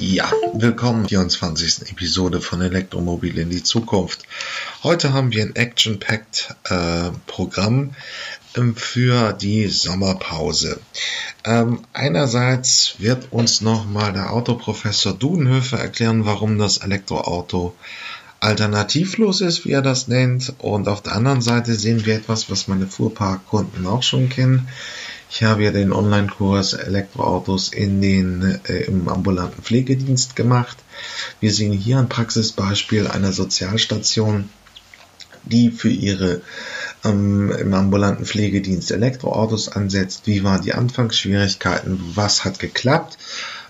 Ja, willkommen zur 24. Episode von Elektromobil in die Zukunft. Heute haben wir ein Action-Packed äh, ähm, für die Sommerpause. Ähm, einerseits wird uns nochmal der Autoprofessor Dudenhöfer erklären, warum das Elektroauto alternativlos ist, wie er das nennt. Und auf der anderen Seite sehen wir etwas, was meine Fuhrparkkunden auch schon kennen. Ich habe ja den Online-Kurs Elektroautos in den, äh, im ambulanten Pflegedienst gemacht. Wir sehen hier ein Praxisbeispiel einer Sozialstation, die für ihre ähm, im ambulanten Pflegedienst Elektroautos ansetzt. Wie waren die Anfangsschwierigkeiten? Was hat geklappt?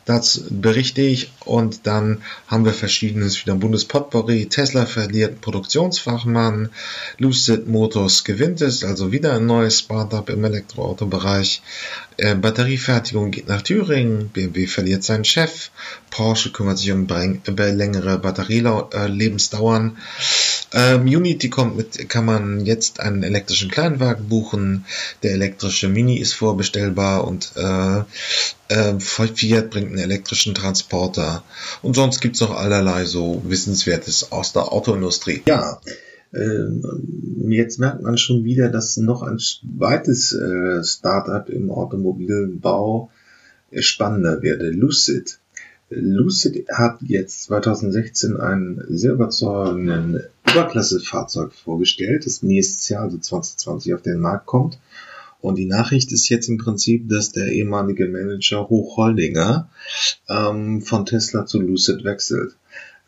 Das berichte ich und dann haben wir verschiedenes wieder Bundespotpourri. Tesla verliert Produktionsfachmann, Lucid Motors gewinnt es, also wieder ein neues Startup im Elektroautobereich. Äh, Batteriefertigung geht nach Thüringen, BMW verliert seinen Chef, Porsche kümmert sich um längere Batterielebensdauern. Ähm, Unity kommt mit, kann man jetzt einen elektrischen Kleinwagen buchen. Der elektrische Mini ist vorbestellbar und äh, äh, Fiat bringt einen elektrischen Transporter. Und sonst gibt's noch allerlei so Wissenswertes aus der Autoindustrie. Ja, äh, jetzt merkt man schon wieder, dass noch ein zweites äh, Startup im Automobilbau spannender werde. Lucid. Lucid hat jetzt 2016 einen sehr überzeugenden Überklasse-Fahrzeug vorgestellt, das nächstes Jahr, also 2020, auf den Markt kommt. Und die Nachricht ist jetzt im Prinzip, dass der ehemalige Manager Hochholdinger ähm, von Tesla zu Lucid wechselt.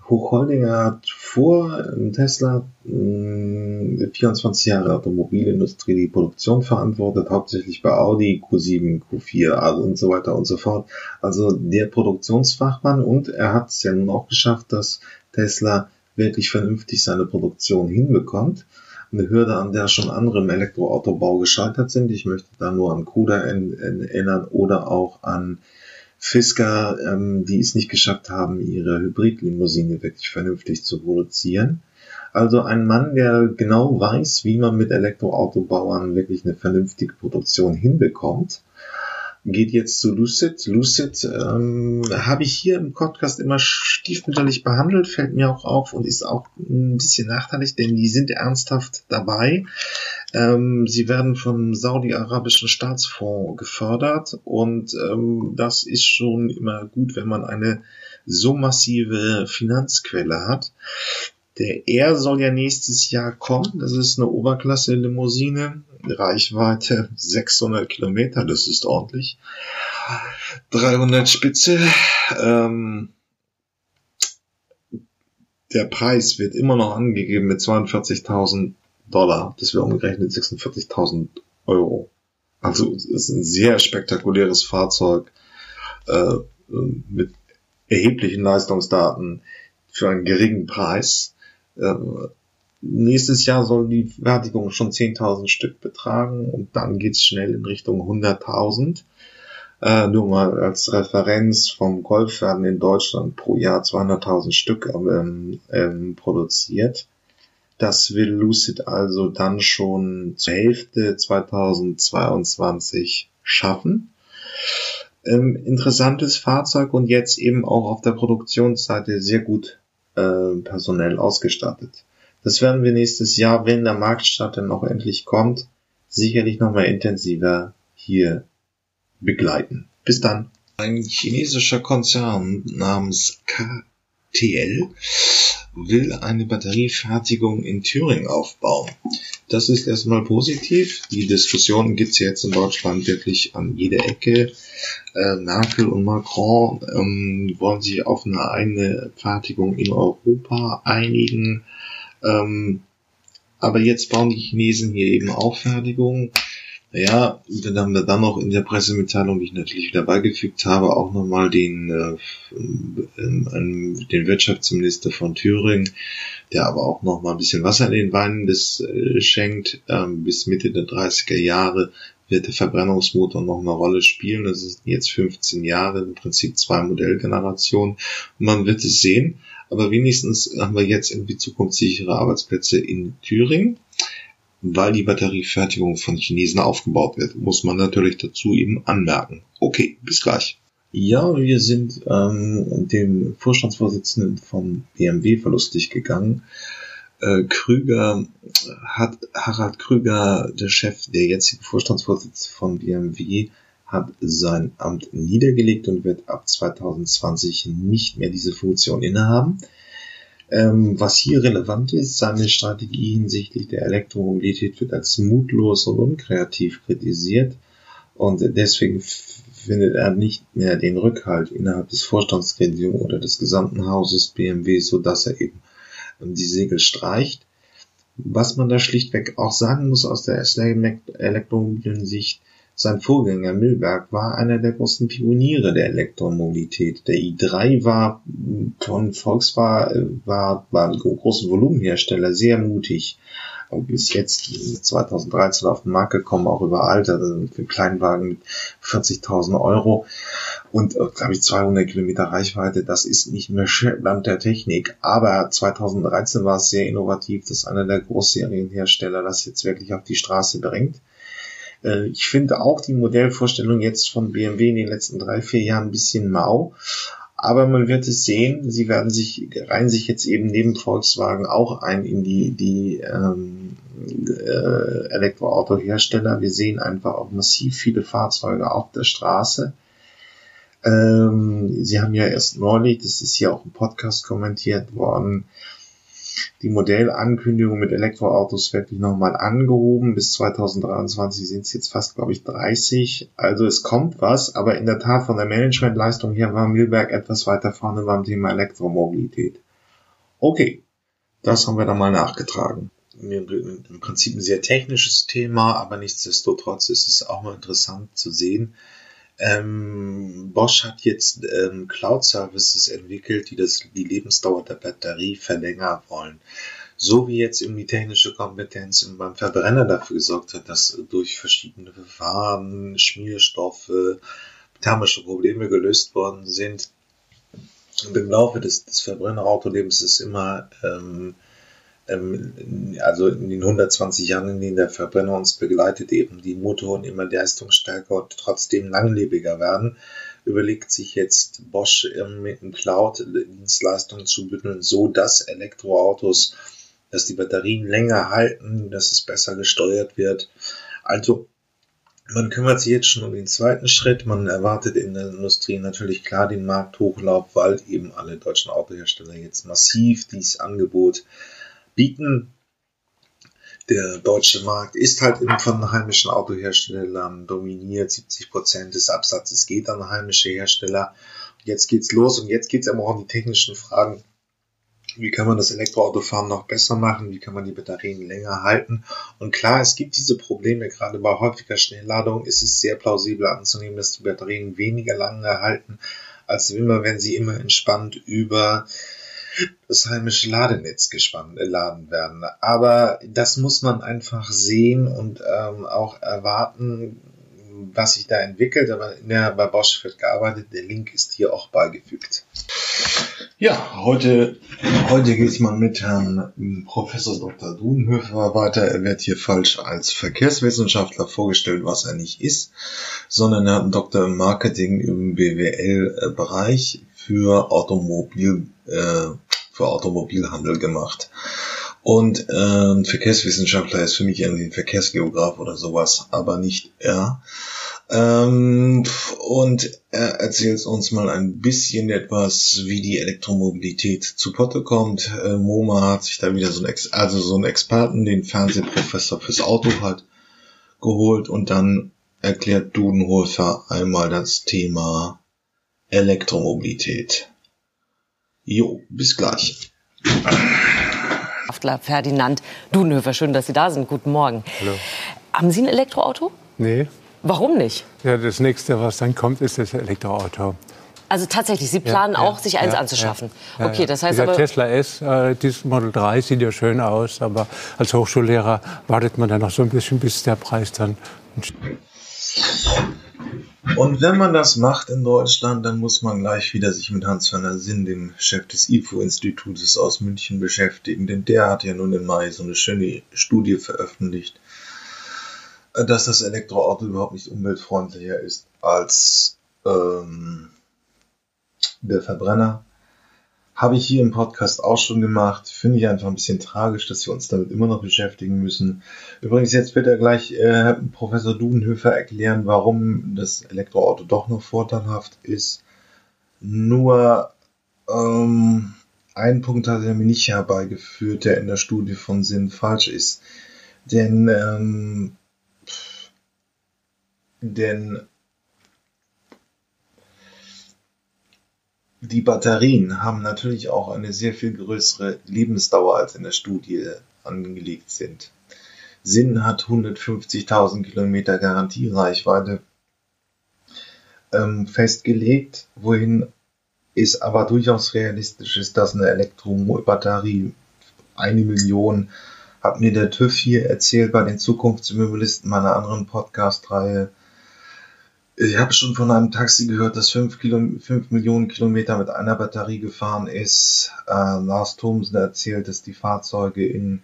Hochholdinger hat vor Tesla mh, 24 Jahre Automobilindustrie die Produktion verantwortet, hauptsächlich bei Audi, Q7, Q4 also und so weiter und so fort. Also der Produktionsfachmann und er hat es ja nun auch geschafft, dass Tesla wirklich vernünftig seine Produktion hinbekommt. Eine Hürde, an der schon andere im Elektroautobau gescheitert sind. Ich möchte da nur an Kuda erinnern oder auch an Fisker, ähm, die es nicht geschafft haben, ihre Hybridlimousine wirklich vernünftig zu produzieren. Also ein Mann, der genau weiß, wie man mit Elektroautobauern wirklich eine vernünftige Produktion hinbekommt geht jetzt zu Lucid. Lucid ähm, habe ich hier im Podcast immer stiefmütterlich behandelt, fällt mir auch auf und ist auch ein bisschen nachteilig, denn die sind ernsthaft dabei. Ähm, sie werden vom saudi-arabischen Staatsfonds gefördert und ähm, das ist schon immer gut, wenn man eine so massive Finanzquelle hat. Der R soll ja nächstes Jahr kommen. Das ist eine Oberklasse-Limousine. Reichweite 600 Kilometer, das ist ordentlich. 300 Spitze. Ähm, der Preis wird immer noch angegeben mit 42.000 Dollar. Das wäre umgerechnet 46.000 Euro. Also es ist ein sehr spektakuläres Fahrzeug äh, mit erheblichen Leistungsdaten für einen geringen Preis. Äh, nächstes Jahr soll die Fertigung schon 10.000 Stück betragen und dann geht's schnell in Richtung 100.000. Äh, nur mal als Referenz vom Golf werden in Deutschland pro Jahr 200.000 Stück ähm, ähm, produziert. Das will Lucid also dann schon zur Hälfte 2022 schaffen. Ähm, interessantes Fahrzeug und jetzt eben auch auf der Produktionsseite sehr gut äh, personell ausgestattet. Das werden wir nächstes Jahr, wenn der Marktstart dann auch endlich kommt, sicherlich nochmal intensiver hier begleiten. Bis dann. Ein chinesischer Konzern namens KTL will eine Batteriefertigung in Thüringen aufbauen. Das ist erstmal positiv. Die Diskussion gibt's jetzt in Deutschland wirklich an jeder Ecke. Äh, Merkel und Macron ähm, wollen sich auf eine eigene Fertigung in Europa einigen. Ähm, aber jetzt bauen die Chinesen hier eben auch Fertigung. Ja, dann haben wir dann noch in der Pressemitteilung, die ich natürlich wieder beigefügt habe, auch nochmal den, äh, ähm, den Wirtschaftsminister von Thüringen, der aber auch nochmal ein bisschen Wasser in den Weinen des, äh, schenkt. Ähm, bis Mitte der 30er Jahre wird der Verbrennungsmotor noch eine Rolle spielen. Das ist jetzt 15 Jahre, im Prinzip zwei Modellgenerationen. Und man wird es sehen. Aber wenigstens haben wir jetzt irgendwie zukunftssichere Arbeitsplätze in Thüringen weil die Batteriefertigung von Chinesen aufgebaut wird, muss man natürlich dazu eben anmerken. Okay, bis gleich. Ja, wir sind ähm, dem Vorstandsvorsitzenden vom BMW verlustig gegangen. Äh, Krüger hat, Harald Krüger, der Chef, der jetzige Vorstandsvorsitzende von BMW, hat sein Amt niedergelegt und wird ab 2020 nicht mehr diese Funktion innehaben. Ähm, was hier relevant ist, seine Strategie hinsichtlich der Elektromobilität wird als mutlos und unkreativ kritisiert und deswegen findet er nicht mehr den Rückhalt innerhalb des Vorstandsgremiums oder des gesamten Hauses BMW, so dass er eben die Segel streicht. Was man da schlichtweg auch sagen muss aus der elektromobilen Sicht, sein Vorgänger Milberg war einer der großen Pioniere der Elektromobilität. Der i3 war von Volkswagen, war, war ein großen Volumenhersteller, sehr mutig. Bis jetzt 2013 auf den Markt gekommen, auch überaltert, also für Kleinwagen mit 40.000 Euro und, äh, glaube ich, 200 Kilometer Reichweite. Das ist nicht mehr Land der Technik. Aber 2013 war es sehr innovativ, dass einer der Großserienhersteller das jetzt wirklich auf die Straße bringt. Äh, ich finde auch die Modellvorstellung jetzt von BMW in den letzten drei, vier Jahren ein bisschen mau. Aber man wird es sehen, sie werden sich, reihen sich jetzt eben neben Volkswagen auch ein in die, die ähm, äh, Elektroautohersteller. Wir sehen einfach auch massiv viele Fahrzeuge auf der Straße. Ähm, sie haben ja erst neulich, das ist hier auch im Podcast kommentiert worden, die Modellankündigung mit Elektroautos wirklich nochmal angehoben. Bis 2023 sind es jetzt fast, glaube ich, 30. Also es kommt was, aber in der Tat von der Managementleistung her war Milberg etwas weiter vorne beim Thema Elektromobilität. Okay, das haben wir dann mal nachgetragen. Im Prinzip ein sehr technisches Thema, aber nichtsdestotrotz ist es auch mal interessant zu sehen, ähm, Bosch hat jetzt ähm, Cloud-Services entwickelt, die das, die Lebensdauer der Batterie verlängern wollen. So wie jetzt irgendwie technische Kompetenz beim Verbrenner dafür gesorgt hat, dass durch verschiedene Verfahren, Schmierstoffe, thermische Probleme gelöst worden sind. Und im Laufe des, des Verbrennerautolebens ist immer ähm, also in den 120 Jahren, in denen der Verbrenner uns begleitet, eben die Motoren immer leistungsstärker und trotzdem langlebiger werden, überlegt sich jetzt Bosch ähm, mit einem Cloud-Dienstleistungen zu bündeln, so dass Elektroautos, dass die Batterien länger halten, dass es besser gesteuert wird. Also man kümmert sich jetzt schon um den zweiten Schritt. Man erwartet in der Industrie natürlich klar den Markthochlauf, weil eben alle deutschen Autohersteller jetzt massiv dieses Angebot bieten. Der deutsche Markt ist halt eben von heimischen Autoherstellern dominiert. 70 Prozent des Absatzes geht an heimische Hersteller. Jetzt geht's los und jetzt geht's aber auch um die technischen Fragen. Wie kann man das Elektroautofahren noch besser machen? Wie kann man die Batterien länger halten? Und klar, es gibt diese Probleme. Gerade bei häufiger Schnellladung ist es sehr plausibel anzunehmen, dass die Batterien weniger lange halten, als immer, wenn sie immer entspannt über das heimische Ladenetz geladen äh, werden. Aber das muss man einfach sehen und ähm, auch erwarten, was sich da entwickelt. Aber der, bei Bosch wird gearbeitet. Der Link ist hier auch beigefügt. Ja, heute, heute geht es mal mit Herrn Professor Dr. Dunhöfer weiter. Er wird hier falsch als Verkehrswissenschaftler vorgestellt, was er nicht ist, sondern er hat einen Doktor im Marketing im BWL-Bereich für Automobil, äh, für Automobilhandel gemacht. Und äh, Verkehrswissenschaftler ist für mich irgendwie ein Verkehrsgeograf oder sowas, aber nicht er. Ähm, und er erzählt uns mal ein bisschen etwas, wie die Elektromobilität zu Potte kommt. Äh, MoMA hat sich da wieder so ein, Ex also so einen Experten, den Fernsehprofessor fürs Auto hat, geholt und dann erklärt Dudenhofer einmal das Thema Elektromobilität. Jo, bis gleich. Ferdinand Dudenhöfer, schön, dass Sie da sind. Guten Morgen. Hallo. Haben Sie ein Elektroauto? Nee. Warum nicht? Ja, das nächste, was dann kommt, ist das Elektroauto. Also tatsächlich, Sie planen ja, auch, sich eins ja, anzuschaffen. Ja, okay, das heißt Dieser aber Tesla S, äh, dieses Model 3 sieht ja schön aus, aber als Hochschullehrer wartet man dann noch so ein bisschen, bis der Preis dann. Und wenn man das macht in Deutschland, dann muss man gleich wieder sich mit Hans-Werner Sinn, dem Chef des IFO-Institutes aus München, beschäftigen, denn der hat ja nun im Mai so eine schöne Studie veröffentlicht, dass das Elektroauto überhaupt nicht umweltfreundlicher ist als ähm, der Verbrenner. Habe ich hier im Podcast auch schon gemacht. Finde ich einfach ein bisschen tragisch, dass wir uns damit immer noch beschäftigen müssen. Übrigens, jetzt wird er gleich äh, Professor Dudenhöfer erklären, warum das Elektroauto doch noch vorteilhaft ist. Nur ähm, ein Punkt hat er mir nicht herbeigeführt, der in der Studie von Sinn falsch ist. Denn, ähm, denn die Batterien haben natürlich auch eine sehr viel größere Lebensdauer als in der Studie angelegt sind. Sinn hat 150.000 Kilometer Garantiereichweite ähm, festgelegt, wohin es aber durchaus realistisch ist, dass eine Elektrobatterie eine Million, hat mir der TÜV hier erzählt bei den Zukunftsmobilisten meiner anderen Podcast-Reihe, ich habe schon von einem Taxi gehört, das 5, Millionen Kilometer mit einer Batterie gefahren ist. Äh, Lars Thomsen erzählt, dass die Fahrzeuge in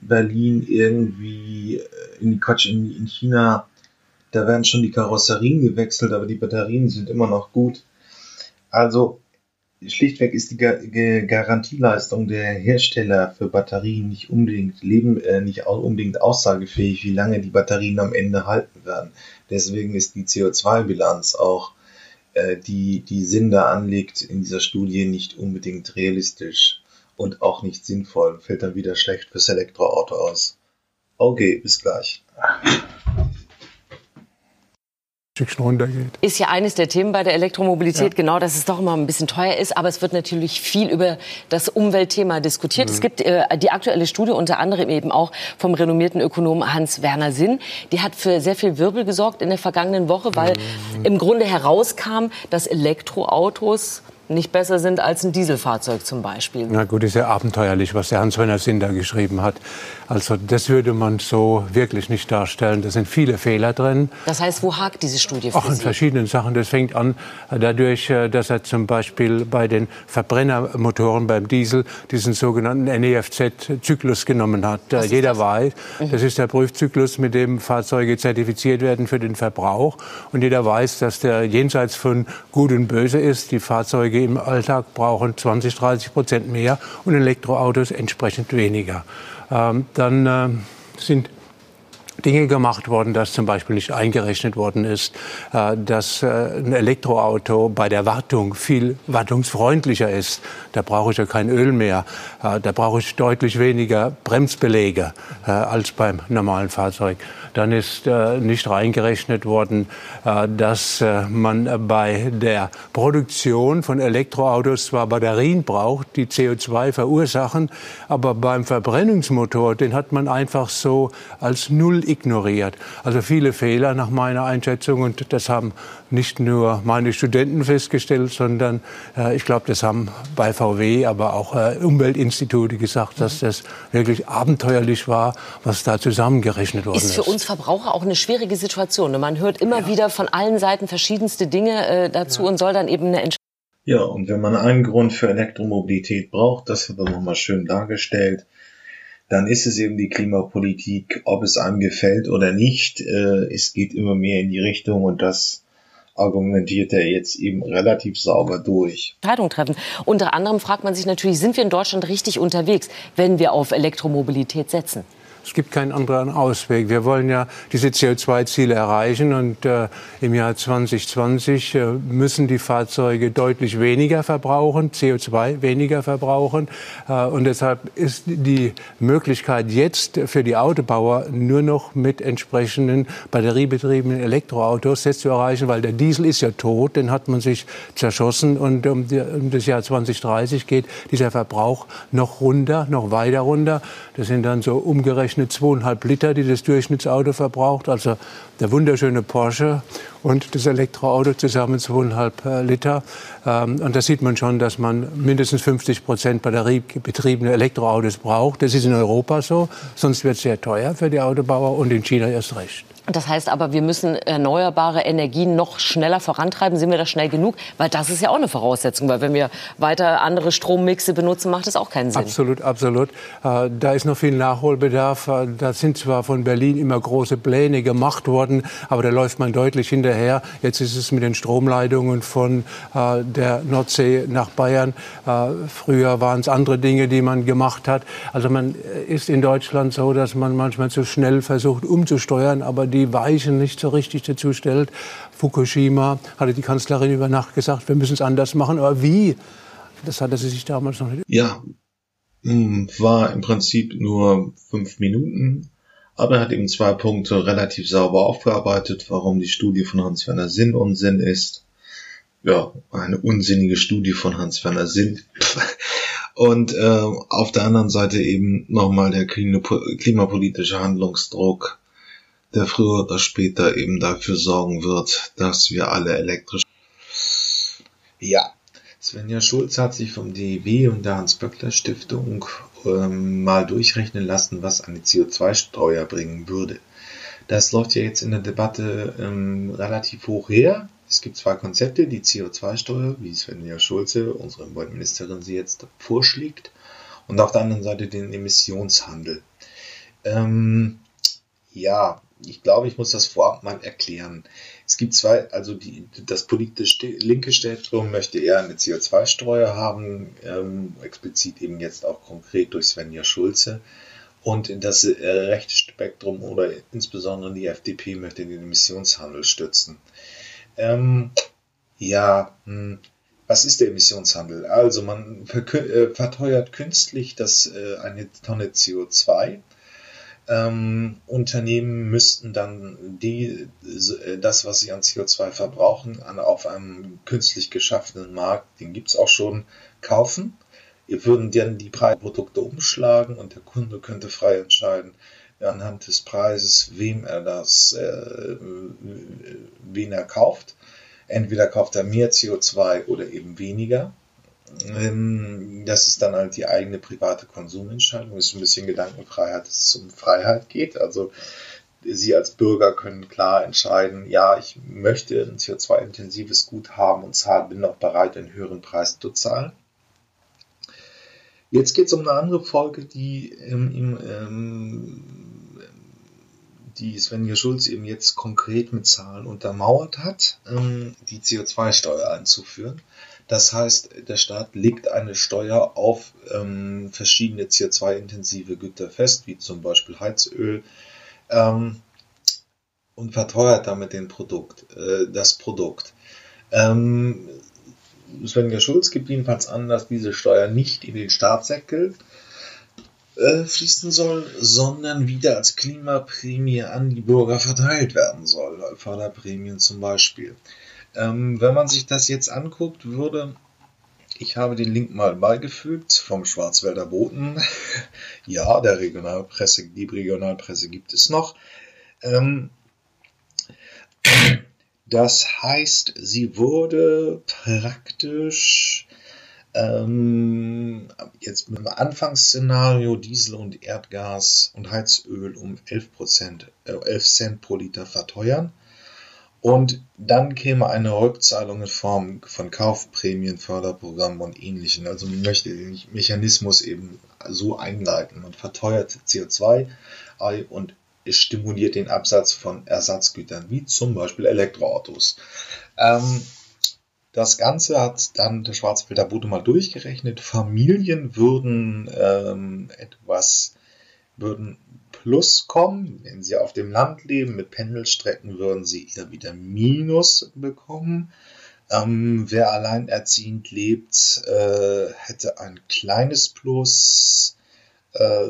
Berlin irgendwie, äh, in, Quatsch, in, in China, da werden schon die Karosserien gewechselt, aber die Batterien sind immer noch gut. Also schlichtweg ist die Garantieleistung der Hersteller für Batterien nicht unbedingt leben, äh, nicht unbedingt aussagefähig, wie lange die Batterien am Ende halten werden. Deswegen ist die CO2-Bilanz auch, äh, die die Sinn da anlegt in dieser Studie, nicht unbedingt realistisch und auch nicht sinnvoll. Fällt dann wieder schlecht fürs Elektroauto aus. Okay, bis gleich. Stückchen runtergeht. Ist ja eines der Themen bei der Elektromobilität, ja. genau, dass es doch immer ein bisschen teuer ist. Aber es wird natürlich viel über das Umweltthema diskutiert. Mhm. Es gibt äh, die aktuelle Studie, unter anderem eben auch vom renommierten Ökonomen Hans-Werner Sinn. Die hat für sehr viel Wirbel gesorgt in der vergangenen Woche, weil mhm. im Grunde herauskam, dass Elektroautos nicht besser sind als ein Dieselfahrzeug zum Beispiel. Na gut, ist ja abenteuerlich, was der Hans-Werner Sinn da geschrieben hat. Also das würde man so wirklich nicht darstellen. Da sind viele Fehler drin. Das heißt, wo hakt diese Studie für Auch in verschiedenen Sachen. Das fängt an äh, dadurch, äh, dass er zum Beispiel bei den Verbrennermotoren beim Diesel diesen sogenannten NEFZ-Zyklus genommen hat. Äh, was Jeder weiß, mhm. das ist der Prüfzyklus, mit dem Fahrzeuge zertifiziert werden für den Verbrauch. Und jeder weiß, dass der jenseits von Gut und Böse ist. Die Fahrzeuge im Alltag brauchen 20, 30 Prozent mehr und Elektroautos entsprechend weniger. Ähm, dann äh, sind Dinge gemacht worden, dass zum Beispiel nicht eingerechnet worden ist, äh, dass äh, ein Elektroauto bei der Wartung viel wartungsfreundlicher ist. Da brauche ich ja kein Öl mehr. Äh, da brauche ich deutlich weniger Bremsbeläge als beim normalen Fahrzeug. Dann ist nicht reingerechnet worden, dass man bei der Produktion von Elektroautos zwar Batterien braucht, die CO2 verursachen, aber beim Verbrennungsmotor, den hat man einfach so als Null ignoriert. Also viele Fehler nach meiner Einschätzung und das haben nicht nur meine Studenten festgestellt, sondern äh, ich glaube, das haben bei VW, aber auch äh, Umweltinstitute gesagt, dass das wirklich abenteuerlich war, was da zusammengerechnet worden ist. Ist für uns Verbraucher auch eine schwierige Situation. Man hört immer ja. wieder von allen Seiten verschiedenste Dinge äh, dazu ja. und soll dann eben eine Entscheidung. Ja, und wenn man einen Grund für Elektromobilität braucht, das wird dann nochmal schön dargestellt, dann ist es eben die Klimapolitik, ob es einem gefällt oder nicht. Äh, es geht immer mehr in die Richtung und das argumentiert er jetzt eben relativ sauber durch. Entscheidung treffen. Unter anderem fragt man sich natürlich, sind wir in Deutschland richtig unterwegs, wenn wir auf Elektromobilität setzen? Es gibt keinen anderen Ausweg. Wir wollen ja diese CO2-Ziele erreichen und äh, im Jahr 2020 äh, müssen die Fahrzeuge deutlich weniger verbrauchen, CO2 weniger verbrauchen. Äh, und deshalb ist die Möglichkeit jetzt für die Autobauer nur noch mit entsprechenden batteriebetriebenen Elektroautos jetzt zu erreichen, weil der Diesel ist ja tot, den hat man sich zerschossen und um, die, um das Jahr 2030 geht dieser Verbrauch noch runter, noch weiter runter. Das sind dann so umgerechnet umgerechnet zweieinhalb Liter, die das Durchschnittsauto verbraucht. Also der wunderschöne Porsche und das Elektroauto zusammen zweieinhalb äh, Liter. Ähm, und da sieht man schon, dass man mindestens 50 Prozent batteriebetriebene Elektroautos braucht. Das ist in Europa so. Sonst wird es sehr teuer für die Autobauer und in China erst recht. Das heißt aber, wir müssen erneuerbare Energien noch schneller vorantreiben. Sind wir da schnell genug? Weil das ist ja auch eine Voraussetzung. Weil wenn wir weiter andere Strommixe benutzen, macht das auch keinen Sinn. Absolut, absolut. Äh, da ist noch viel Nachholbedarf. Äh, da sind zwar von Berlin immer große Pläne gemacht worden, aber da läuft man deutlich hinterher. Jetzt ist es mit den Stromleitungen von äh, der Nordsee nach Bayern. Früher waren es andere Dinge, die man gemacht hat. Also man ist in Deutschland so, dass man manchmal zu schnell versucht umzusteuern, aber die Weichen nicht so richtig dazu stellt. Fukushima hatte die Kanzlerin über Nacht gesagt, wir müssen es anders machen. Aber wie? Das hatte sie sich damals noch nicht. Ja, hm, war im Prinzip nur fünf Minuten, aber er hat eben zwei Punkte relativ sauber aufgearbeitet, warum die Studie von Hans-Werner Sinn Unsinn ist. Ja, eine unsinnige Studie von Hans-Werner Sinn. Und äh, auf der anderen Seite eben nochmal der klimapolitische Handlungsdruck der früher oder später eben dafür sorgen wird, dass wir alle elektrisch. Ja, Svenja Schulz hat sich vom DEW und der Hans-Böckler-Stiftung ähm, mal durchrechnen lassen, was eine CO2-Steuer bringen würde. Das läuft ja jetzt in der Debatte ähm, relativ hoch her. Es gibt zwei Konzepte, die CO2-Steuer, wie Svenja Schulze, unsere Umweltministerin, sie jetzt vorschlägt, und auf der anderen Seite den Emissionshandel. Ähm, ja, ich glaube, ich muss das vorab mal erklären. Es gibt zwei, also die, das politische linke Spektrum möchte eher eine CO2-Steuer haben, ähm, explizit eben jetzt auch konkret durch Svenja Schulze. Und das äh, rechte Spektrum oder insbesondere die FDP möchte den Emissionshandel stützen. Ähm, ja, hm, was ist der Emissionshandel? Also man äh, verteuert künstlich das, äh, eine Tonne CO2 ähm, Unternehmen müssten dann die, das, was sie an CO2 verbrauchen, an, auf einem künstlich geschaffenen Markt, den gibt es auch schon, kaufen. Wir würden dann die Produkte umschlagen und der Kunde könnte frei entscheiden, anhand des Preises, wem er das, äh, wen er kauft. Entweder kauft er mehr CO2 oder eben weniger. Ähm, das ist dann halt die eigene private Konsumentscheidung. Das ist ein bisschen Gedankenfreiheit, dass es um Freiheit geht. Also Sie als Bürger können klar entscheiden, ja, ich möchte ein CO2-intensives Gut haben und bin auch bereit, einen höheren Preis zu zahlen. Jetzt geht es um eine andere Folge, die, ähm, ähm, die Svenja Schulz eben jetzt konkret mit Zahlen untermauert hat, ähm, die CO2-Steuer einzuführen. Das heißt, der Staat legt eine Steuer auf ähm, verschiedene CO2-intensive Güter fest, wie zum Beispiel Heizöl, ähm, und verteuert damit den Produkt, äh, das Produkt. Ähm, Svenja Schulz gibt jedenfalls an, dass diese Steuer nicht in den Staatssäckel äh, fließen soll, sondern wieder als Klimaprämie an die Bürger verteilt werden soll. Förderprämien zum Beispiel. Ähm, wenn man sich das jetzt anguckt, würde ich habe den Link mal beigefügt vom Schwarzwälder Boten. ja, der Regionalpresse, die Regionalpresse gibt es noch. Ähm, das heißt, sie wurde praktisch ähm, jetzt mit dem Anfangsszenario Diesel und Erdgas und Heizöl um 11, äh, 11 Cent pro Liter verteuern. Und dann käme eine Rückzahlung in Form von Kaufprämien, Förderprogrammen und ähnlichen. Also man möchte den Mechanismus eben so einleiten. Man verteuert CO2 und stimuliert den Absatz von Ersatzgütern, wie zum Beispiel Elektroautos. Ähm, das Ganze hat dann der Schwarzwälder Bude mal durchgerechnet. Familien würden ähm, etwas, würden Plus kommen. Wenn Sie auf dem Land leben mit Pendelstrecken, würden Sie eher wieder Minus bekommen. Ähm, wer alleinerziehend lebt, äh, hätte ein kleines Plus. Äh,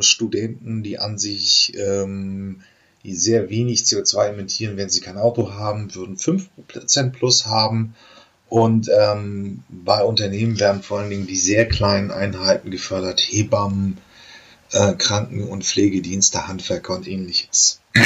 Studenten, die an sich ähm, die sehr wenig CO2 emittieren, wenn sie kein Auto haben, würden 5% plus haben. Und ähm, bei Unternehmen werden vor allen Dingen die sehr kleinen Einheiten gefördert, Hebammen, äh, Kranken- und Pflegedienste, Handwerker und ähnliches.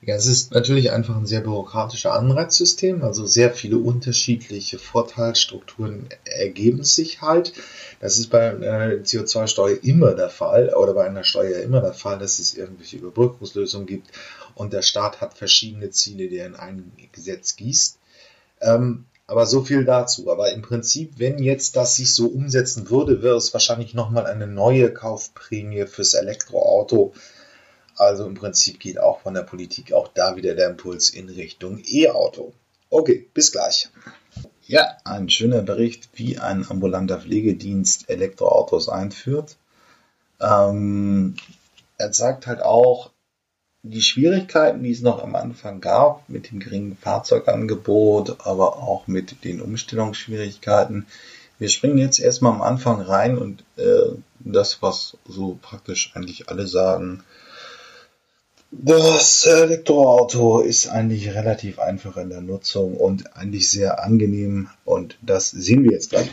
Ja, es ist natürlich einfach ein sehr bürokratischer Anreizsystem, also sehr viele unterschiedliche Vorteilsstrukturen ergeben sich halt. Das ist bei einer CO2-Steuer immer der Fall oder bei einer Steuer immer der Fall, dass es irgendwelche Überbrückungslösungen gibt und der Staat hat verschiedene Ziele, die er in ein Gesetz gießt. Ähm, aber so viel dazu. Aber im Prinzip, wenn jetzt das sich so umsetzen würde, wäre es wahrscheinlich nochmal eine neue Kaufprämie fürs Elektroauto also im Prinzip geht auch von der Politik auch da wieder der Impuls in Richtung E-Auto. Okay, bis gleich. Ja, ein schöner Bericht, wie ein ambulanter Pflegedienst Elektroautos einführt. Ähm, er zeigt halt auch die Schwierigkeiten, die es noch am Anfang gab, mit dem geringen Fahrzeugangebot, aber auch mit den Umstellungsschwierigkeiten. Wir springen jetzt erstmal am Anfang rein und äh, das, was so praktisch eigentlich alle sagen, das Elektroauto ist eigentlich relativ einfach in der Nutzung und eigentlich sehr angenehm und das sehen wir jetzt gleich.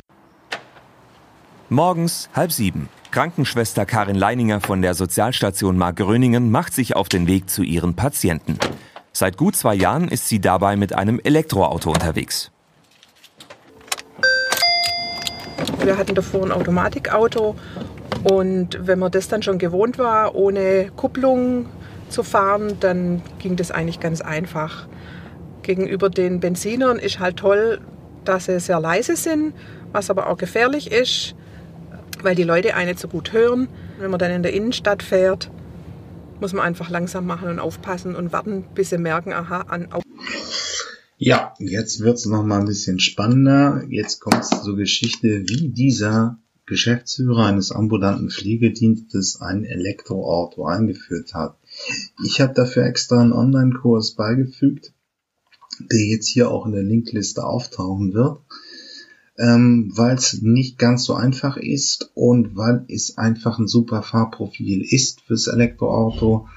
Morgens halb sieben. Krankenschwester Karin Leininger von der Sozialstation Markgröningen macht sich auf den Weg zu ihren Patienten. Seit gut zwei Jahren ist sie dabei mit einem Elektroauto unterwegs. Wir hatten davor ein Automatikauto und wenn man das dann schon gewohnt war, ohne Kupplung, zu fahren, dann ging das eigentlich ganz einfach. Gegenüber den Benzinern ist halt toll, dass sie sehr leise sind, was aber auch gefährlich ist, weil die Leute eine zu gut hören. Wenn man dann in der Innenstadt fährt, muss man einfach langsam machen und aufpassen und warten, bis sie merken, aha, an. Ja, jetzt wird es nochmal ein bisschen spannender. Jetzt kommt es zur Geschichte, wie dieser Geschäftsführer eines ambulanten Pflegedienstes ein Elektroauto eingeführt hat. Ich habe dafür extra einen Online-Kurs beigefügt, der jetzt hier auch in der Linkliste auftauchen wird, ähm, weil es nicht ganz so einfach ist und weil es einfach ein super Fahrprofil ist fürs Elektroauto.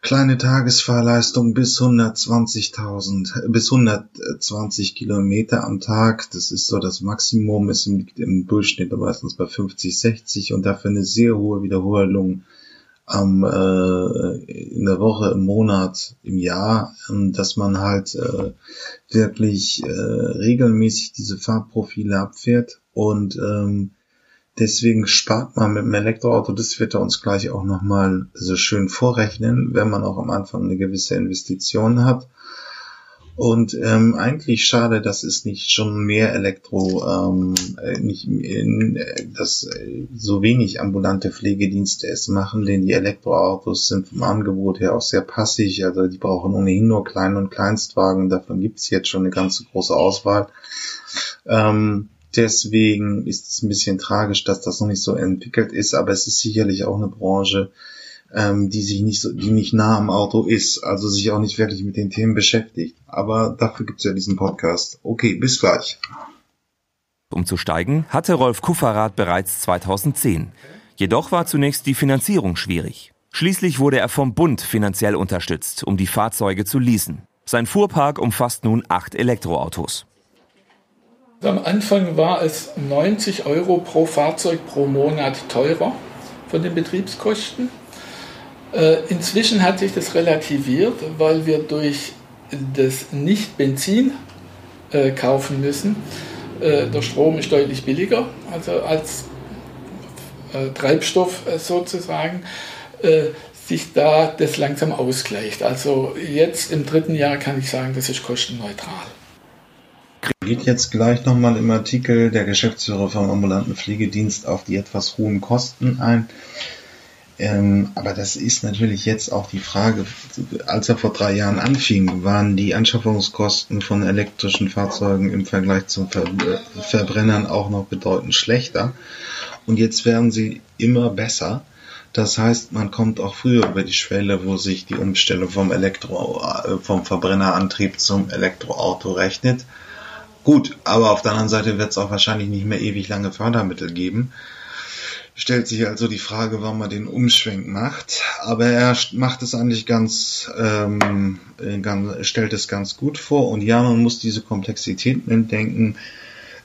Kleine Tagesfahrleistung bis 120.000, bis 120 Kilometer am Tag. Das ist so das Maximum. Es liegt im Durchschnitt meistens bei 50, 60 und dafür eine sehr hohe Wiederholung am, äh, in der Woche, im Monat, im Jahr, ähm, dass man halt äh, wirklich äh, regelmäßig diese Fahrprofile abfährt. Und ähm, deswegen spart man mit dem Elektroauto, das wird er uns gleich auch nochmal so schön vorrechnen, wenn man auch am Anfang eine gewisse Investition hat und ähm, eigentlich schade, dass es nicht schon mehr Elektro, ähm, äh, nicht, äh, dass äh, so wenig ambulante Pflegedienste es machen, denn die Elektroautos sind vom Angebot her auch sehr passig, also die brauchen ohnehin nur Klein- und Kleinstwagen, davon gibt es jetzt schon eine ganz große Auswahl. Ähm, deswegen ist es ein bisschen tragisch, dass das noch nicht so entwickelt ist, aber es ist sicherlich auch eine Branche, ähm, die sich nicht so, die nicht nah am Auto ist, also sich auch nicht wirklich mit den Themen beschäftigt. Aber dafür gibt's ja diesen Podcast. Okay, bis gleich. Umzusteigen hatte Rolf Kufferath bereits 2010. Jedoch war zunächst die Finanzierung schwierig. Schließlich wurde er vom Bund finanziell unterstützt, um die Fahrzeuge zu leasen. Sein Fuhrpark umfasst nun acht Elektroautos. Am Anfang war es 90 Euro pro Fahrzeug pro Monat teurer von den Betriebskosten. Äh, inzwischen hat sich das relativiert, weil wir durch das Nicht-Benzin äh, kaufen müssen. Äh, der Strom ist deutlich billiger also als Treibstoff sozusagen sich da das langsam ausgleicht. Also jetzt im dritten Jahr kann ich sagen, das ist kostenneutral. Geht jetzt gleich nochmal im Artikel der Geschäftsführer vom ambulanten Pflegedienst auf die etwas hohen Kosten ein. Ähm, aber das ist natürlich jetzt auch die Frage, als er vor drei Jahren anfing, waren die Anschaffungskosten von elektrischen Fahrzeugen im Vergleich zum Ver äh, Verbrennern auch noch bedeutend schlechter. Und jetzt werden sie immer besser. Das heißt, man kommt auch früher über die Schwelle, wo sich die Umstellung vom Elektro, äh, vom Verbrennerantrieb zum Elektroauto rechnet. Gut, aber auf der anderen Seite wird es auch wahrscheinlich nicht mehr ewig lange Fördermittel geben stellt sich also die Frage, warum er den Umschwenk macht. Aber er macht es eigentlich ganz, ähm, ganz stellt es ganz gut vor. Und ja, man muss diese Komplexität mitdenken.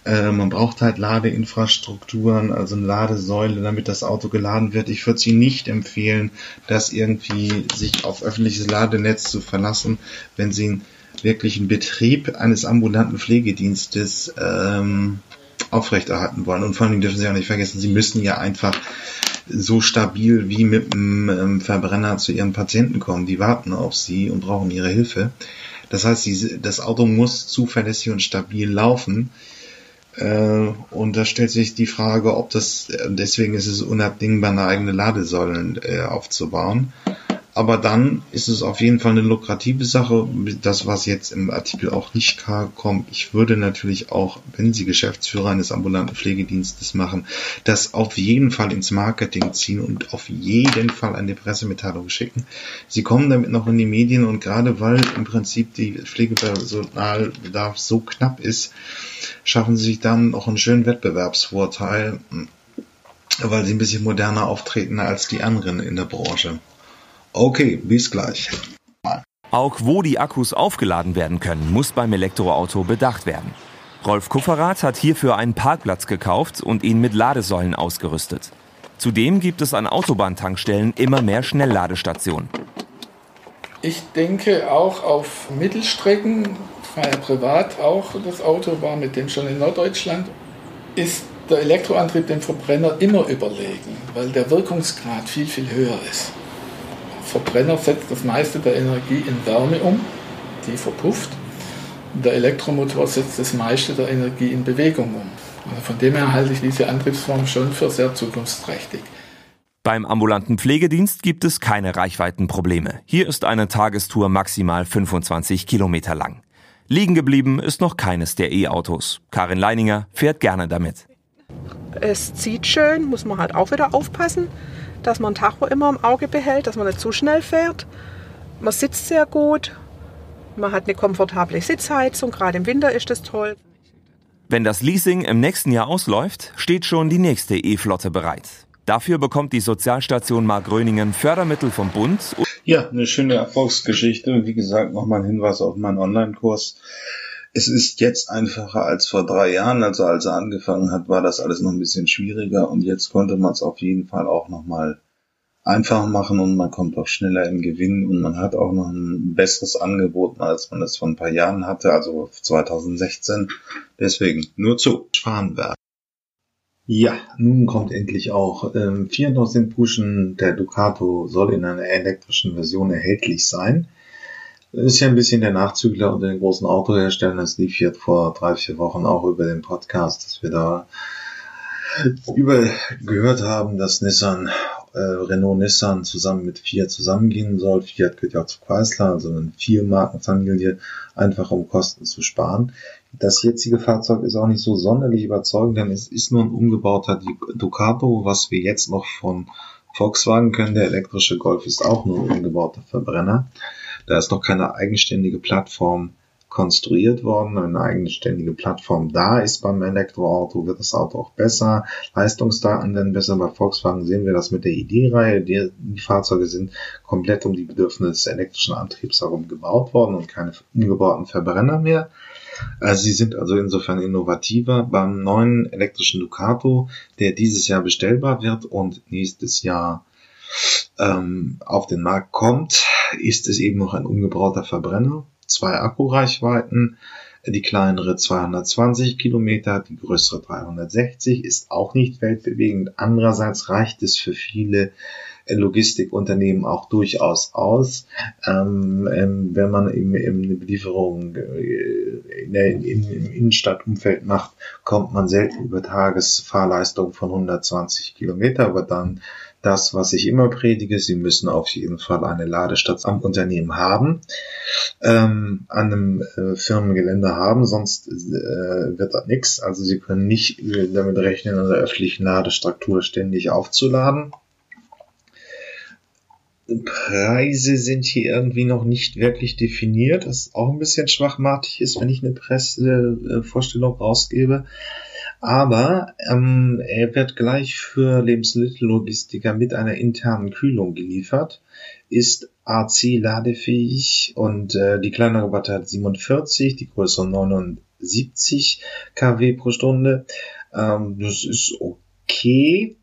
Äh, man braucht halt Ladeinfrastrukturen, also eine Ladesäule, damit das Auto geladen wird. Ich würde Sie nicht empfehlen, das irgendwie sich auf öffentliches Ladenetz zu verlassen, wenn Sie einen wirklichen Betrieb eines ambulanten Pflegedienstes ähm, aufrechterhalten wollen. Und vor allem dürfen Sie auch nicht vergessen, Sie müssen ja einfach so stabil wie mit einem ähm, Verbrenner zu Ihren Patienten kommen. Die warten auf Sie und brauchen Ihre Hilfe. Das heißt, das Auto muss zuverlässig und stabil laufen. Äh, und da stellt sich die Frage, ob das, deswegen ist es unabdingbar, eine eigene Ladesäule äh, aufzubauen. Aber dann ist es auf jeden Fall eine lukrative Sache. Das, was jetzt im Artikel auch nicht kommt. Ich würde natürlich auch, wenn Sie Geschäftsführer eines ambulanten Pflegedienstes machen, das auf jeden Fall ins Marketing ziehen und auf jeden Fall eine Pressemitteilung schicken. Sie kommen damit noch in die Medien und gerade weil im Prinzip die Pflegepersonalbedarf so knapp ist, schaffen Sie sich dann noch einen schönen Wettbewerbsvorteil, weil sie ein bisschen moderner auftreten als die anderen in der Branche. Okay, bis gleich. Auch wo die Akkus aufgeladen werden können, muss beim Elektroauto bedacht werden. Rolf Kufferath hat hierfür einen Parkplatz gekauft und ihn mit Ladesäulen ausgerüstet. Zudem gibt es an Autobahntankstellen immer mehr Schnellladestationen. Ich denke auch auf Mittelstrecken, fahre privat auch das Auto, war mit dem schon in Norddeutschland, ist der Elektroantrieb dem Verbrenner immer überlegen, weil der Wirkungsgrad viel, viel höher ist. Verbrenner setzt das meiste der Energie in Wärme um, die verpufft. Und der Elektromotor setzt das meiste der Energie in Bewegung um. Also von dem her halte ich diese Antriebsform schon für sehr zukunftsträchtig. Beim ambulanten Pflegedienst gibt es keine Reichweitenprobleme. Hier ist eine Tagestour maximal 25 Kilometer lang. Liegen geblieben ist noch keines der E-Autos. Karin Leininger fährt gerne damit. Es zieht schön, muss man halt auch wieder aufpassen dass man Tacho immer im Auge behält, dass man nicht zu schnell fährt. Man sitzt sehr gut, man hat eine komfortable Sitzheizung, gerade im Winter ist das toll. Wenn das Leasing im nächsten Jahr ausläuft, steht schon die nächste E-Flotte bereit. Dafür bekommt die Sozialstation Markgröningen Fördermittel vom Bund. Ja, eine schöne Erfolgsgeschichte. Wie gesagt, nochmal ein Hinweis auf meinen Online-Kurs. Es ist jetzt einfacher als vor drei Jahren. Also als er angefangen hat, war das alles noch ein bisschen schwieriger und jetzt konnte man es auf jeden Fall auch nochmal einfach machen und man kommt auch schneller im Gewinn und man hat auch noch ein besseres Angebot, als man es vor ein paar Jahren hatte, also 2016. Deswegen nur zu Schwanberg. Ja, nun kommt endlich auch ähm, 94 Pushen. Der Ducato soll in einer elektrischen Version erhältlich sein. Das ist ja ein bisschen der Nachzügler unter den großen Autoherstellern. Das lief jetzt vor drei, vier Wochen auch über den Podcast, dass wir da über gehört haben, dass Nissan, äh, Renault Nissan zusammen mit Fiat zusammengehen soll. Fiat gehört ja auch zu Chrysler, also eine Vier-Markenfamilie, einfach um Kosten zu sparen. Das jetzige Fahrzeug ist auch nicht so sonderlich überzeugend, denn es ist nur ein umgebauter Ducato, was wir jetzt noch von Volkswagen können. Der elektrische Golf ist auch nur ein umgebauter Verbrenner. Da ist noch keine eigenständige Plattform konstruiert worden, eine eigenständige Plattform da ist beim Elektroauto, wird das Auto auch besser, Leistungsdaten werden besser. Bei Volkswagen sehen wir das mit der ID-Reihe. Die, die, Fahrzeuge sind komplett um die Bedürfnisse des elektrischen Antriebs herum gebaut worden und keine umgebauten Verbrenner mehr. Also sie sind also insofern innovativer. Beim neuen elektrischen Ducato, der dieses Jahr bestellbar wird und nächstes Jahr ähm, auf den Markt kommt, ist es eben noch ein umgebrauter Verbrenner. Zwei Akkureichweiten, die kleinere 220 Kilometer, die größere 360, ist auch nicht weltbewegend. Andererseits reicht es für viele Logistikunternehmen auch durchaus aus. Ähm, ähm, wenn man eben, eben eine Belieferung äh, in der, in, im Innenstadtumfeld macht, kommt man selten über Tagesfahrleistung von 120 Kilometer, aber dann das, was ich immer predige, Sie müssen auf jeden Fall eine Ladestation am Unternehmen haben, ähm, an einem äh, Firmengelände haben, sonst äh, wird das nichts. Also Sie können nicht äh, damit rechnen, in der öffentlichen Ladestruktur ständig aufzuladen. Preise sind hier irgendwie noch nicht wirklich definiert, was auch ein bisschen schwachmatig ist, wenn ich eine Pressevorstellung rausgebe. Aber ähm, er wird gleich für Lebensmittellogistiker mit einer internen Kühlung geliefert, ist AC ladefähig und äh, die kleinere Batterie hat 47, die größere 70 kW pro Stunde. Ähm, das ist okay.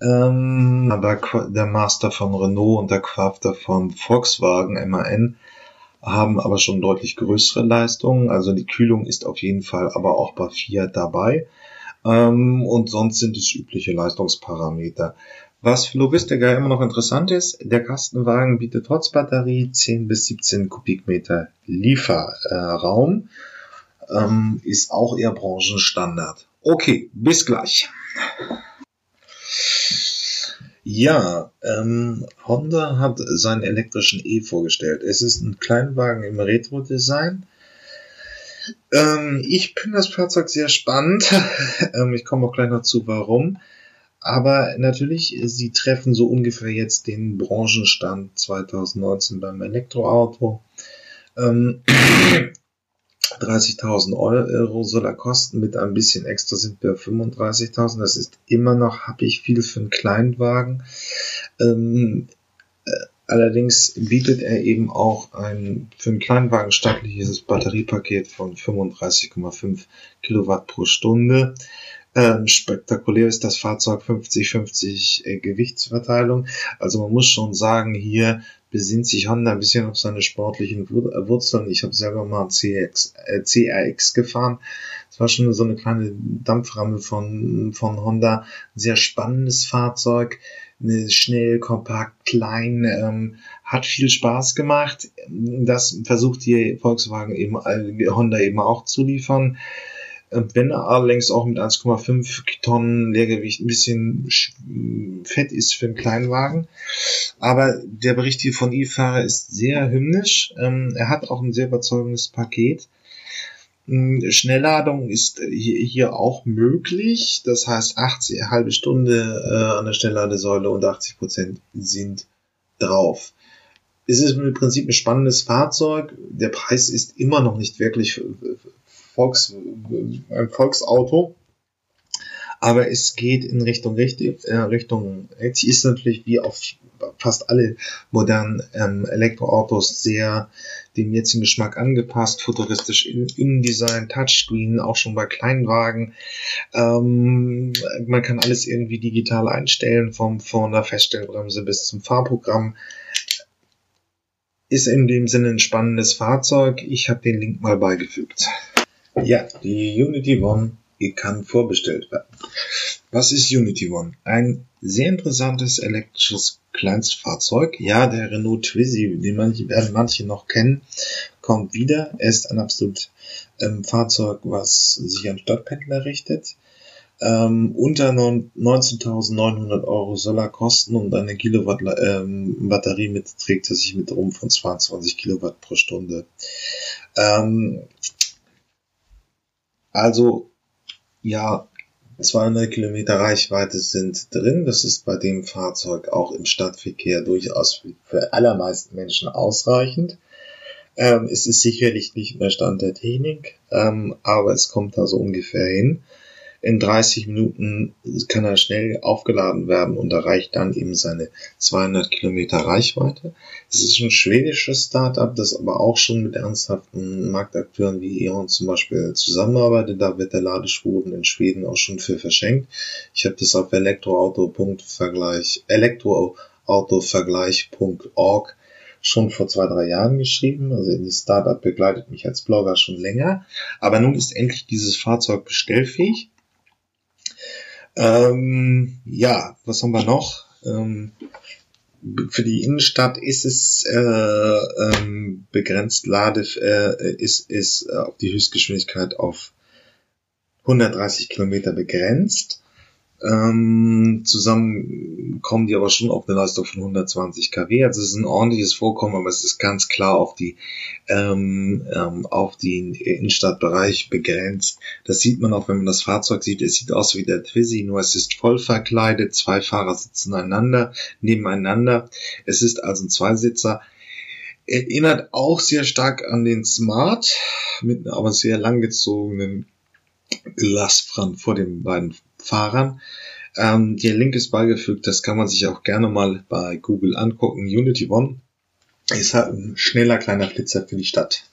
Ähm, aber der Master von Renault und der Crafter von Volkswagen MAN haben aber schon deutlich größere Leistungen. Also die Kühlung ist auf jeden Fall aber auch bei Fiat dabei. Ähm, und sonst sind es übliche Leistungsparameter. Was für Logistiker immer noch interessant ist, der Kastenwagen bietet trotz Batterie 10 bis 17 Kubikmeter Lieferraum. Ähm, ist auch eher Branchenstandard. Okay, bis gleich. Ja, ähm, Honda hat seinen elektrischen E vorgestellt. Es ist ein Kleinwagen im Retro-Design. Ähm, ich finde das Fahrzeug sehr spannend. ähm, ich komme auch gleich noch zu, warum. Aber natürlich, sie treffen so ungefähr jetzt den Branchenstand 2019 beim Elektroauto. Ähm, 30.000 Euro soll er kosten, mit ein bisschen extra sind wir 35.000. Das ist immer noch happig viel für einen Kleinwagen. Ähm, äh, allerdings bietet er eben auch ein für einen Kleinwagen stattliches Batteriepaket von 35,5 Kilowatt pro Stunde. Ähm, spektakulär ist das Fahrzeug 50-50 äh, Gewichtsverteilung. Also man muss schon sagen, hier besinnt sich Honda ein bisschen auf seine sportlichen äh, Wurzeln. Ich habe selber mal CX, äh, CRX gefahren. Das war schon so eine kleine Dampframme von, von Honda. Sehr spannendes Fahrzeug. Schnell, kompakt, klein, ähm, hat viel Spaß gemacht. Das versucht die Volkswagen eben, äh, Honda eben auch zu liefern. Wenn er allerdings auch mit 1,5 Tonnen Leergewicht ein bisschen fett ist für einen Kleinwagen. Aber der Bericht hier von E-Fahrer ist sehr hymnisch. Ähm, er hat auch ein sehr überzeugendes Paket. Ähm, Schnellladung ist hier auch möglich. Das heißt, 80, halbe Stunde äh, an der Schnellladesäule und 80 Prozent sind drauf. Es ist im Prinzip ein spannendes Fahrzeug. Der Preis ist immer noch nicht wirklich Volks, ein Volksauto. Aber es geht in Richtung, richtig, äh, Richtung, jetzt ist natürlich wie auf fast alle modernen ähm, Elektroautos sehr dem jetzigen Geschmack angepasst, futuristisch Innendesign, Touchscreen, auch schon bei Kleinwagen. Ähm, man kann alles irgendwie digital einstellen, vom von der Feststellbremse bis zum Fahrprogramm. Ist in dem Sinne ein spannendes Fahrzeug. Ich habe den Link mal beigefügt. Ja, die Unity One kann vorbestellt werden. Was ist Unity One? Ein sehr interessantes elektrisches Kleinstfahrzeug. Ja, der Renault Twizy, den manche, werden manche noch kennen, kommt wieder. Er ist ein absolut ähm, Fahrzeug, was sich an Stadtpendler richtet. Ähm, unter 19.900 Euro soll er kosten und eine Kilowatt ähm, Batterie mit trägt er sich mit rum von 22 Kilowatt pro Stunde. Ähm, also, ja, 200 Kilometer Reichweite sind drin. Das ist bei dem Fahrzeug auch im Stadtverkehr durchaus für allermeisten Menschen ausreichend. Ähm, es ist sicherlich nicht mehr Stand der Technik, ähm, aber es kommt da so ungefähr hin. In 30 Minuten kann er schnell aufgeladen werden und erreicht dann eben seine 200 Kilometer Reichweite. Es ist ein schwedisches Startup, das aber auch schon mit ernsthaften Marktakteuren wie E.ON zum Beispiel zusammenarbeitet. Da wird der Ladestrom in Schweden auch schon für verschenkt. Ich habe das auf elektroauto.vergleich, elektroautovergleich.org schon vor zwei, drei Jahren geschrieben. Also die Startup begleitet mich als Blogger schon länger. Aber nun ist endlich dieses Fahrzeug bestellfähig. Ähm, ja, was haben wir noch? Ähm, für die Innenstadt ist es äh, ähm, begrenzt Lade äh, ist ist äh, auf die Höchstgeschwindigkeit auf 130 Kilometer begrenzt. Ähm, zusammen kommen die aber schon auf eine Leistung von 120 kW. Also es ist ein ordentliches Vorkommen, aber es ist ganz klar auf die ähm, ähm, auf den Innenstadtbereich begrenzt. Das sieht man auch, wenn man das Fahrzeug sieht. Es sieht aus wie der Twizy, nur es ist voll verkleidet. Zwei Fahrer sitzen einander nebeneinander. Es ist also ein Zweisitzer. Erinnert auch sehr stark an den Smart mit aber sehr langgezogenen Glasfront vor den beiden Fahrern. Ähm, der Link ist beigefügt, das kann man sich auch gerne mal bei Google angucken. Unity One ist halt ein schneller kleiner Flitzer für die Stadt.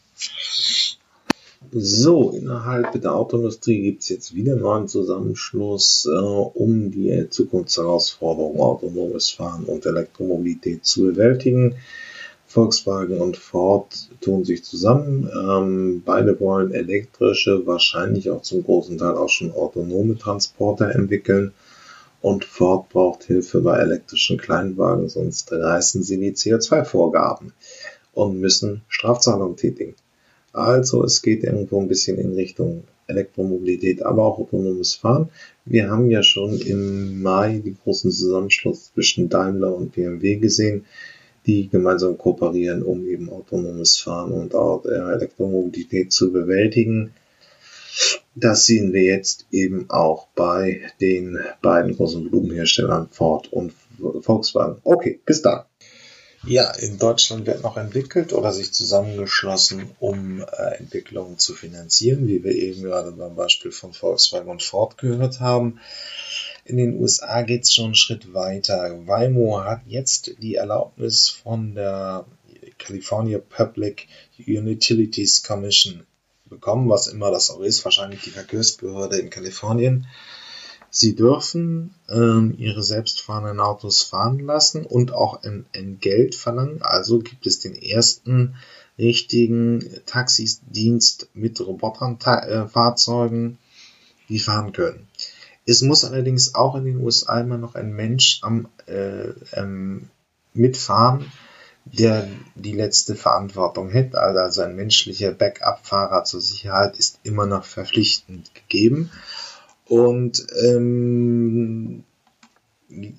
So, innerhalb der Autoindustrie gibt es jetzt wieder einen neuen Zusammenschluss, äh, um die Zukunftsherausforderungen autonomes Fahren und Elektromobilität zu bewältigen. Volkswagen und Ford tun sich zusammen. Ähm, beide wollen elektrische, wahrscheinlich auch zum großen Teil auch schon autonome Transporter entwickeln. Und Ford braucht Hilfe bei elektrischen Kleinwagen, sonst reißen sie die CO2-Vorgaben und müssen Strafzahlungen tätigen. Also es geht irgendwo ein bisschen in Richtung Elektromobilität, aber auch autonomes Fahren. Wir haben ja schon im Mai die großen Zusammenschluss zwischen Daimler und BMW gesehen, die gemeinsam kooperieren, um eben autonomes Fahren und auch Elektromobilität zu bewältigen. Das sehen wir jetzt eben auch bei den beiden großen Blumenherstellern Ford und Volkswagen. Okay, bis dann. Ja, in Deutschland wird noch entwickelt oder sich zusammengeschlossen, um äh, Entwicklungen zu finanzieren, wie wir eben gerade beim Beispiel von Volkswagen und Ford gehört haben. In den USA geht es schon einen Schritt weiter. Waymo hat jetzt die Erlaubnis von der California Public Utilities Commission bekommen, was immer das auch ist, wahrscheinlich die Verkehrsbehörde in Kalifornien, Sie dürfen ähm, Ihre selbstfahrenden Autos fahren lassen und auch ein, ein Geld verlangen. Also gibt es den ersten richtigen Taxidienst mit Roboterfahrzeugen, äh, die fahren können. Es muss allerdings auch in den USA immer noch ein Mensch am äh, ähm, mitfahren, der die letzte Verantwortung hat. Also ein menschlicher Backup-Fahrer zur Sicherheit ist immer noch verpflichtend gegeben. Und ähm,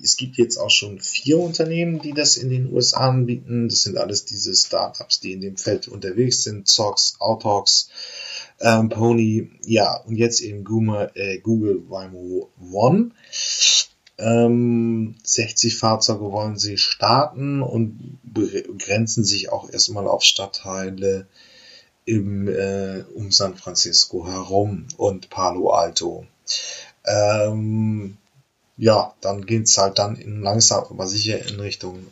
es gibt jetzt auch schon vier Unternehmen, die das in den USA anbieten. Das sind alles diese Startups, die in dem Feld unterwegs sind. Zox, Autox, ähm, Pony, ja, und jetzt eben Google, äh, Google Waymo One. Ähm, 60 Fahrzeuge wollen sie starten und begrenzen sich auch erstmal auf Stadtteile im, äh, um San Francisco herum und Palo Alto. Ähm, ja, dann geht es halt dann in langsam, aber sicher in Richtung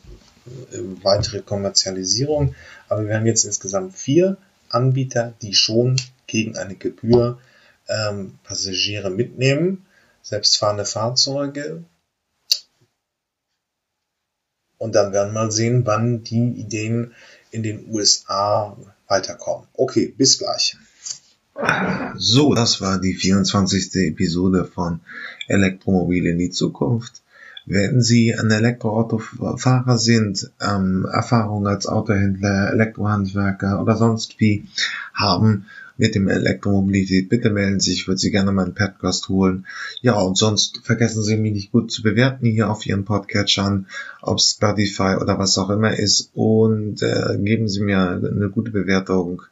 äh, weitere Kommerzialisierung. Aber wir haben jetzt insgesamt vier Anbieter, die schon gegen eine Gebühr ähm, Passagiere mitnehmen, selbstfahrende Fahrzeuge. Und dann werden wir mal sehen, wann die Ideen in den USA weiterkommen. Okay, bis gleich. So, das war die 24. Episode von Elektromobil in die Zukunft. Wenn Sie ein Elektroautofahrer sind, ähm, Erfahrung als Autohändler, Elektrohandwerker oder sonst wie haben mit dem Elektromobilität, bitte melden Sie sich, ich würde Sie gerne meinen Podcast holen. Ja, und sonst vergessen Sie mich nicht gut zu bewerten hier auf Ihren Podcatchern, ob Spotify oder was auch immer ist und äh, geben Sie mir eine gute Bewertung.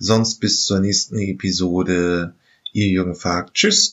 Sonst bis zur nächsten Episode. Ihr Jürgen Fark. Tschüss.